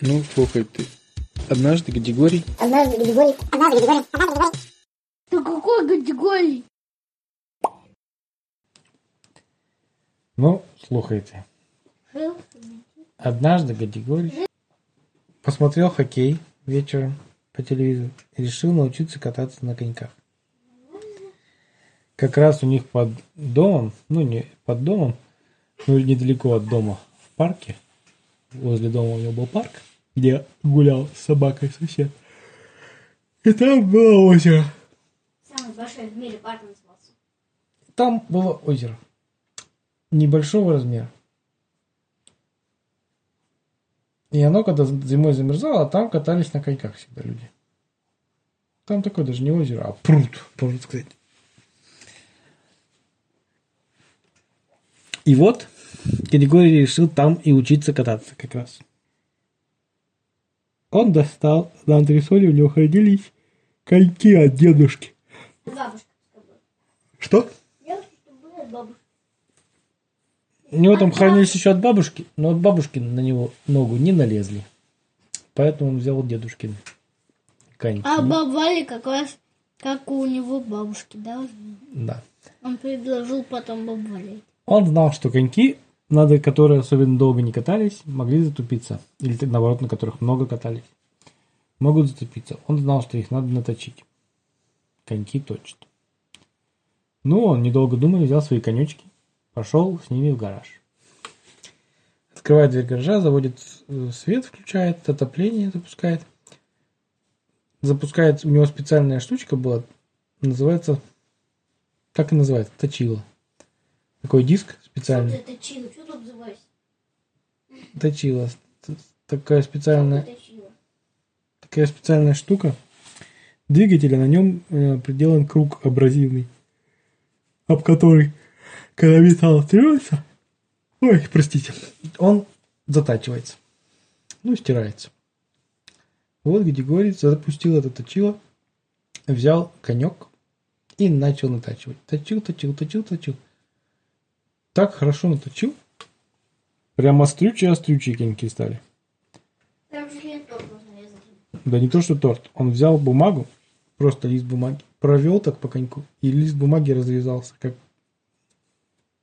Ну, слухай ты. Однажды Григорий... Однажды Григорий... Однажды Григорий... Однажды Григорий... Да какой категории? Ну, слухайте. Однажды Гадигорий посмотрел хоккей вечером по телевизору и решил научиться кататься на коньках. Как раз у них под домом, ну не под домом, но недалеко от дома, в парке, возле дома у него был парк, где гулял с собакой сосед. И там было озеро. Самый большой в мире парк назывался. Там было озеро. Небольшого размера. И оно, когда зимой замерзало, а там катались на коньках всегда люди. Там такое даже не озеро, а пруд, можно сказать. И вот Григорий решил там и учиться кататься как раз. Он достал на антресоле, у него хранились коньки от дедушки. Бабушка. Что? Бабушка. У него там хранились еще от бабушки, но от бабушки на него ногу не налезли. Поэтому он взял дедушкин коньки. А бабали как раз как у него бабушки, да? Да. Он предложил потом бабали. Он знал, что коньки, надо, которые особенно долго не катались, могли затупиться. Или наоборот, на которых много катались. Могут затупиться. Он знал, что их надо наточить. Коньки точно. Ну, он, недолго думая, взял свои конечки, пошел с ними в гараж. Открывает дверь гаража, заводит э, свет, включает, отопление запускает. Запускает, у него специальная штучка была, называется, как и называется, точила. Такой диск специальный. Что ты точила? Что ты обзываешься? Точила. Такая специальная, такая специальная штука. Двигатель, а на нем э, приделан круг абразивный, об который, когда металл трется, ой, простите, он затачивается. Ну, стирается. Вот Григорий запустил это точило, взял конек и начал натачивать. Точил, точил, точил, точил. Так хорошо наточил. Прям острючие-острючие коньки стали. Там же торт можно резать. Да не то, что торт. Он взял бумагу, просто лист бумаги, провел так по коньку, и лист бумаги разрезался, как,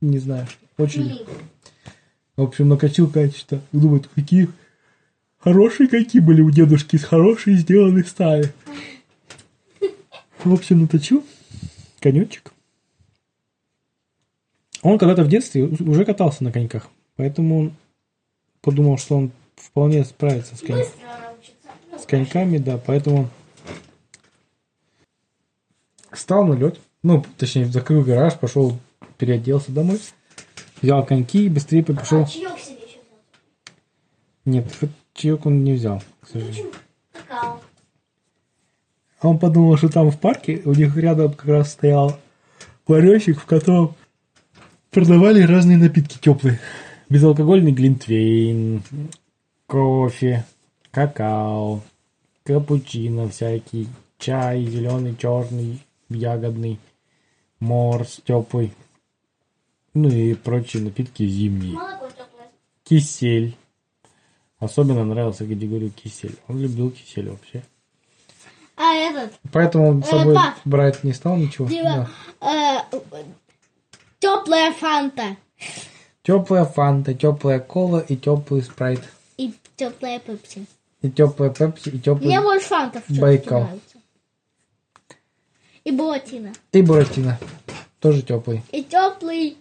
не знаю, очень легко. В общем, накачил качество. Думает, какие хорошие коньки были у дедушки, из хорошей сделаны стали. В общем, наточил конечек. Он когда-то в детстве уже катался на коньках, поэтому подумал, что он вполне справится с. Ну, с коньками, да, поэтому встал на лед, ну, точнее, закрыл гараж, пошел, переоделся домой, взял коньки и быстрее пошел. А чаек себе еще взял? Нет, чаек он не взял, к сожалению. А Он подумал, что там в парке у них рядом как раз стоял ларечек, в котором продавали разные напитки теплые. Безалкогольный глинтвейн, кофе, какао, капучино всякий, чай зеленый, черный, ягодный, морс теплый, ну и прочие напитки зимние. Кисель. Особенно нравился категорию кисель. Он любил кисель вообще. А этот, Поэтому он с Э, собой пап. брать не стал ничего. типа, э, теплая фанта Теплая фанта, теплая кола и теплый спрайт. и теплая пепси. И теплая пепси, и теплый... Мне больше фантов Байкал. И буратино. И буратино. Тоже теплый. И теплый.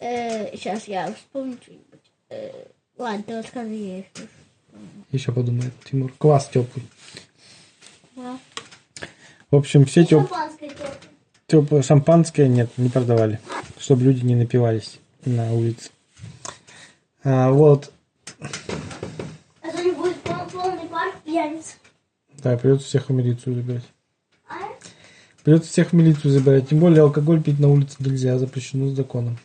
сейчас я вспомню что-нибудь. Э, ладно, ты расскажи, я еще. Еще подумает Тимур. Квас теплый. Да. В общем, все теп... Шампанское теплое. теплое шампанское нет, не продавали. Чтобы люди не напивались на улице. А, вот. А то не будет пол- полный парк пьяниц. Да, придется всех в милицию забирать. А? Придется всех в милицию забирать. Тем более алкоголь пить на улице нельзя, запрещено законом.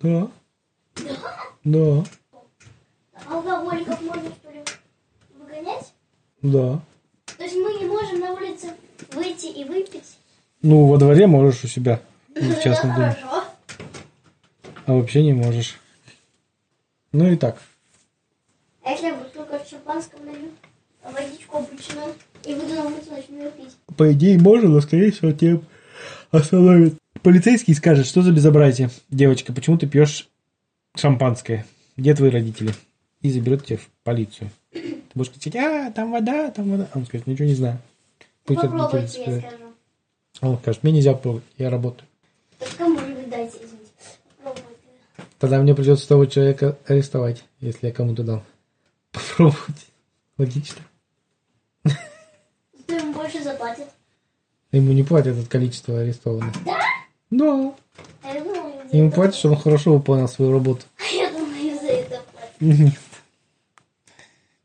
Да. Да. Алкоголиков можно, что ли, выгонять? Да. То есть мы не можем на улице выйти и выпить? Ну, во дворе можешь у себя. В частном доме. А вообще не можешь. Ну и так. шампанского налью, а водичку обычную, и буду на улице начну пить. По идее, можно, но, скорее всего, тебя остановят. Полицейский скажет, что за безобразие. Девочка, почему ты пьешь шампанское? Где твои родители? И заберет тебя в полицию. Ты будешь кричать, а, там вода, там вода. А Он скажет, ничего не знаю. Пусть Попробуйте, я скажу. Он скажет, мне нельзя пробовать, я работаю. Кому вы дайте, извините. Попробуйте. Тогда мне придется того человека арестовать, если я кому-то дал. Попробовать. Логично. Кто ему больше заплатит? Ему не платят от количества арестованных. Да? Да. А за Ему платят, что он хорошо выполнял свою работу. А я думаю, за это платят. Нет.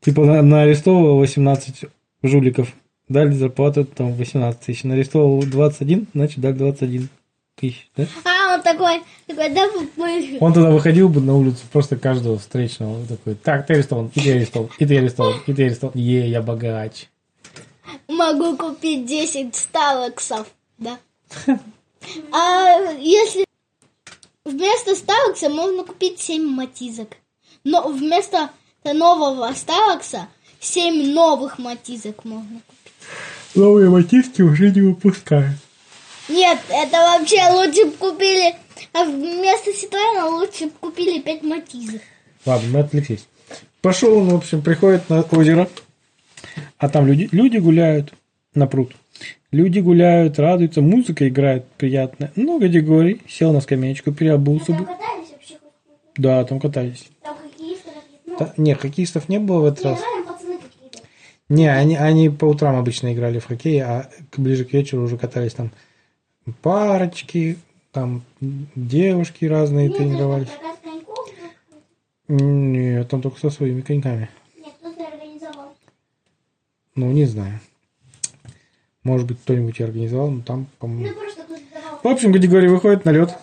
Типа на, на арестовывал 18 жуликов, дали зарплату там 18 тысяч. На арестовывал 21, значит дали 21 тысяч. Да? А, он такой, такой, да, мы... Он тогда выходил бы на улицу просто каждого встречного. Такой, так, ты арестован, и ты арестован, и ты арестован, и ты арестован. Е, я богач. Могу купить 10 сталоксов, да. А если вместо сталокса можно купить 7 матизок. Но вместо нового сталокса 7 новых матизок можно купить. Новые матиски уже не выпускают. Нет, это вообще лучше бы купили... А вместо Ситроена лучше бы купили 5 матизок. Ладно, мы отвлеклись. Пошел он, в общем, приходит на озеро, а там люди, люди гуляют на пруд. Люди гуляют, радуются, музыка играет приятная. Ну, категорий. Сел на скамеечку, переобулся бы. катались вообще? Да, там катались. Там хоккеисты какие-то? Та- не, хоккеистов не было в этот раз. реально пацаны какие-то. Не, они, они по утрам обычно играли в хоккей, а ближе к вечеру уже катались там парочки, там девушки разные тренировались. прокат коньков. Нет, там только со своими коньками. Нет, кто-то организовал. Ну, не знаю. Может быть, кто-нибудь и организовал, но там, по-моему... Ну. В общем, категория выходит на лед.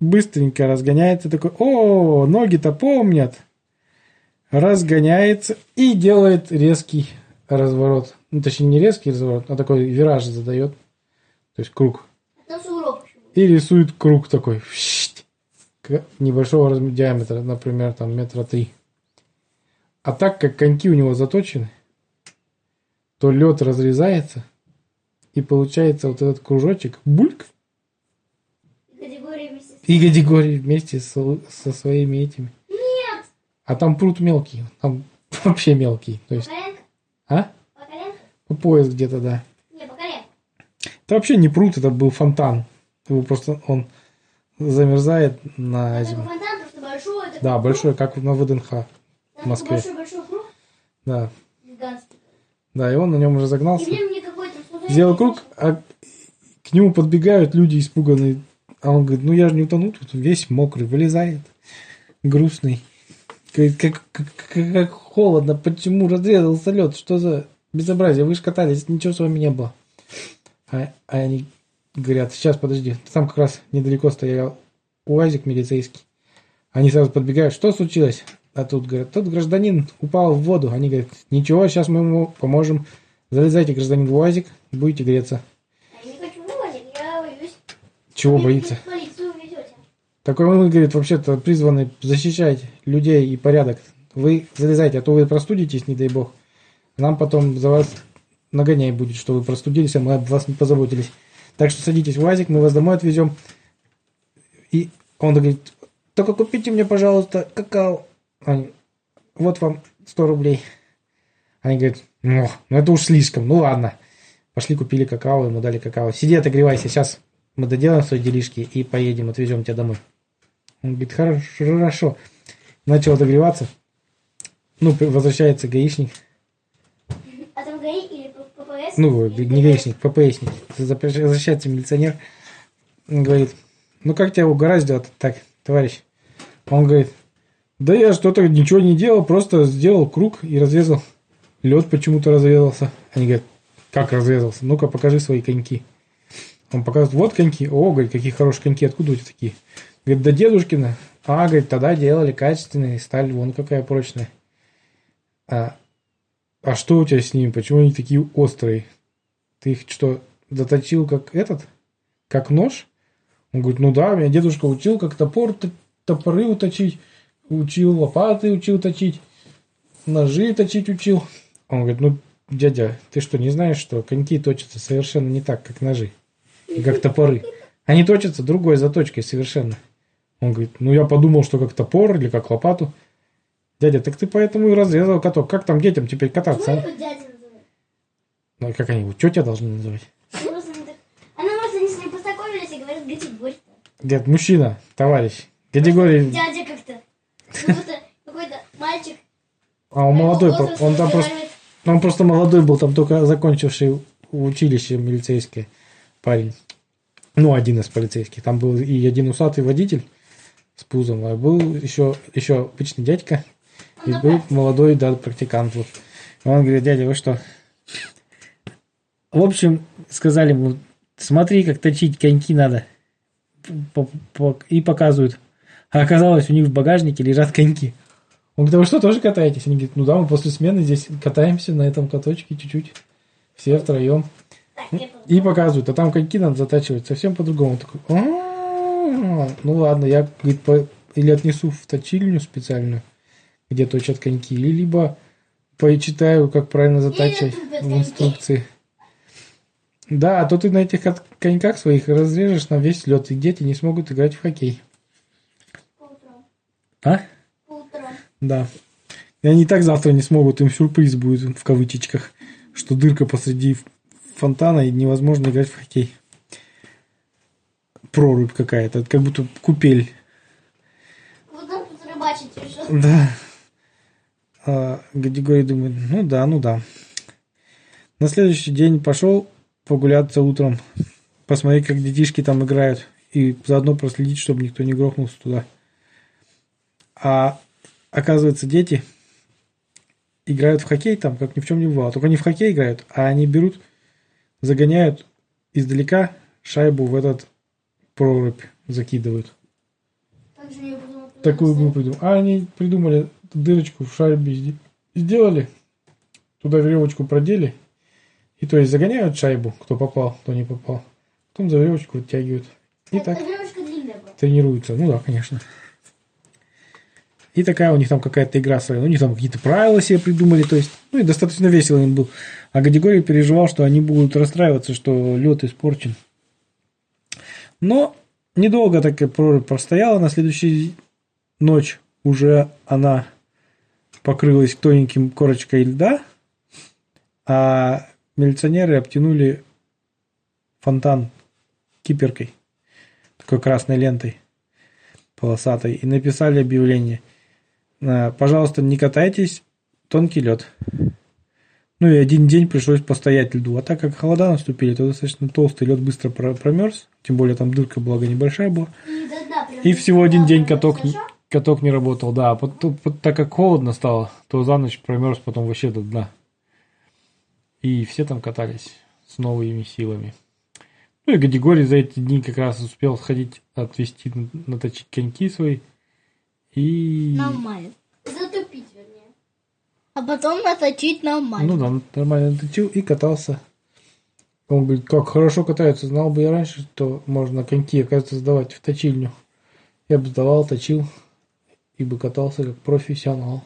Быстренько разгоняется, такой, о, ноги-то помнят. Разгоняется и делает резкий разворот. Ну, точнее, не резкий разворот, а такой вираж задает. То есть круг. И рисует круг такой. Небольшого диаметра, например, там метра три. А так как коньки у него заточены, то лед разрезается, и получается вот этот кружочек, бульк, Категория вместе с... и категории вместе со, со своими этими. А там пруд мелкий, там вообще мелкий. То есть, а? По? По пояс где-то, да. Не, по. Это вообще не пруд, это был фонтан. Его просто он замерзает на зиму. фонтан просто большой. такой Да, большой, как на ВДНХ. Там такой Москве. Большой-большой круг. Да. Гигантский. Да, и он на нем в мне какой-то... случайный Сделал круг, а к нему подбегают люди испуганные. А он говорит, ну я же не утону, тут весь мокрый, вылезает. Грустный. Как, как, как- как холодно, почему разрезался лед, что за безобразие, вы же катались, ничего с вами не было. А, а они говорят, сейчас, подожди, там как раз недалеко стоял УАЗик милицейский. Они сразу подбегают, что случилось? А тут говорят, тут гражданин упал в воду. Они говорят, ничего, сейчас мы ему поможем. Залезайте, гражданин, в УАЗик, будете греться. Я не хочу вывозить, я боюсь. Чего Вы боится? в. Такой мы, говорит, вообще-то призваны защищать людей и порядок. Вы залезайте, а то вы простудитесь, не дай бог. Нам потом за вас нагоняй будет, что вы простудились, а мы об вас не позаботились. Так что садитесь в УАЗик, мы вас домой отвезем. И он говорит, только купите мне, пожалуйста, какао. Они, вот вам 100 рублей. Они говорят, ну, ну это уж слишком, ну ладно. Пошли купили какао, ему дали какао. Сиди, отогревайся, сейчас мы доделаем свои делишки и поедем, отвезем тебя домой. Он говорит, хорошо. Начал отогреваться. Ну, возвращается гаишник. А там ГАИ или ППС? Ну, не гаишник, ППСник. Возвращается милиционер. Он говорит, ну как тебя угораздило так, товарищ? Он говорит, да я что-то ничего не делал, просто сделал круг и разрезал. Лед почему-то разрезался. Они говорят, как разрезался? Ну-ка, покажи свои коньки. Он показывает, вот коньки. О, говорит, какие хорошие коньки, откуда у тебя такие? Говорит, да дедушкина. А, говорит, тогда делали качественные, сталь вон какая прочная. А, а что у тебя с ними? Почему они такие острые? Ты их что, заточил как этот? Как нож? Он говорит, ну да, меня дедушка учил, как топор, топоры уточить, учил лопаты, учил точить. ножи точить учил. Он говорит, ну, дядя, ты что, не знаешь, что коньки точатся совершенно не так, как ножи и как топоры? Они точатся другой заточкой совершенно. Он говорит, ну, я подумал, что как топор или как лопату. Дядя, так ты поэтому и разрезал каток. Как там детям теперь кататься? Почему а? дядя? Ну, как они его тетя должны называть? Ну, Она, может, они с ним познакомились и говорят, Гатигорь. Дед, мужчина, товарищ. Категории... Дядя как-то. Как будто какой-то мальчик. А он молодой, он там просто, разговаривает. он просто молодой был, там только закончивший училище милицейское парень. Ну, один из полицейских. Там был и один усатый водитель с пузом, а был еще, еще обычный дядька. И был молодой, да, практикант. Вот. И он говорит, дядя, вы что? В общем, сказали ему, смотри, как точить коньки надо. И показывают. А оказалось, у них в багажнике лежат коньки. Он говорит, а вы что, тоже катаетесь? Они говорят, ну да, мы после смены здесь катаемся на этом каточке чуть-чуть. Все втроем. И показывают, а там коньки надо затачивать совсем по-другому. Такой, «А, ну ладно, я говорит, по- или отнесу в точильню специальную, где точат коньки, или либо почитаю, как правильно затачивать в инструкции. Да, а то ты на этих коньках своих разрежешь на весь лед, и дети не смогут играть в хоккей. По утрам. А? По утрам. Да. И они и так завтра не смогут, им сюрприз будет в кавычечках, что дырка посреди фонтана и невозможно играть в хоккей. Прорубь какая-то, как будто купель. Вот тут рыбачить решил. Да. А Григорий думает, ну да, ну да. На следующий день пошел погуляться утром, посмотреть, как детишки там играют, и заодно проследить, чтобы никто не грохнулся туда. А оказывается, дети играют в хоккей там, как ни в чем не бывало. Только не в хоккей играют, а они берут, загоняют издалека шайбу в этот прорубь, закидывают. Такую мы придумали. А они придумали дырочку в шайбе сде- сделали, туда веревочку продели, и то есть загоняют шайбу, кто попал, кто не попал. Потом за веревочку вытягивают. И Это так тренируются. Ну да, конечно. И такая у них там какая-то игра своя. У них там какие-то правила себе придумали. То есть, ну и достаточно весело им был. А Гадигорий переживал, что они будут расстраиваться, что лед испорчен. Но недолго такая прорубь простояла. На следующую ночь уже она покрылась тоненьким корочкой льда, а милиционеры обтянули фонтан киперкой, такой красной лентой полосатой, и написали объявление. Пожалуйста, не катайтесь, тонкий лед. Ну и один день пришлось постоять льду. А так как холода наступили, то достаточно толстый лед быстро про- промерз. Тем более там дырка, благо, небольшая была. И всего один день каток, каток не работал. Да, пот- так как холодно стало, то за ночь промерз потом вообще до дна. И все там катались с новыми силами. Ну и Гадигорий за эти дни как раз успел сходить, отвести, наточить коньки свои. И... Нормально. А потом наточить нормально. Ну да, нормально наточил и катался. Он говорит, как хорошо катаются. Знал бы я раньше, что можно коньки, оказывается, сдавать в точильню. Я бы сдавал, точил и бы катался как профессионал.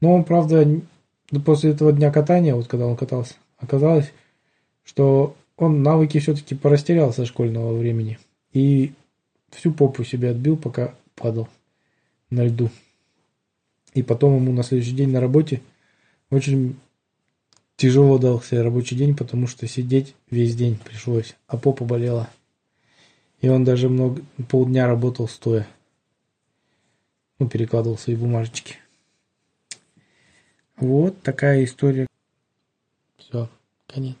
Но он, правда, после этого дня катания, вот когда он катался, оказалось, что он навыки все-таки порастерял со школьного времени. И всю попу себе отбил, пока падал на льду. И потом ему на следующий день на работе очень тяжело дался рабочий день, потому что сидеть весь день пришлось, а попа болела. И он даже много, полдня работал стоя. Ну, перекладывал свои бумажечки. Вот такая история. Все, конец.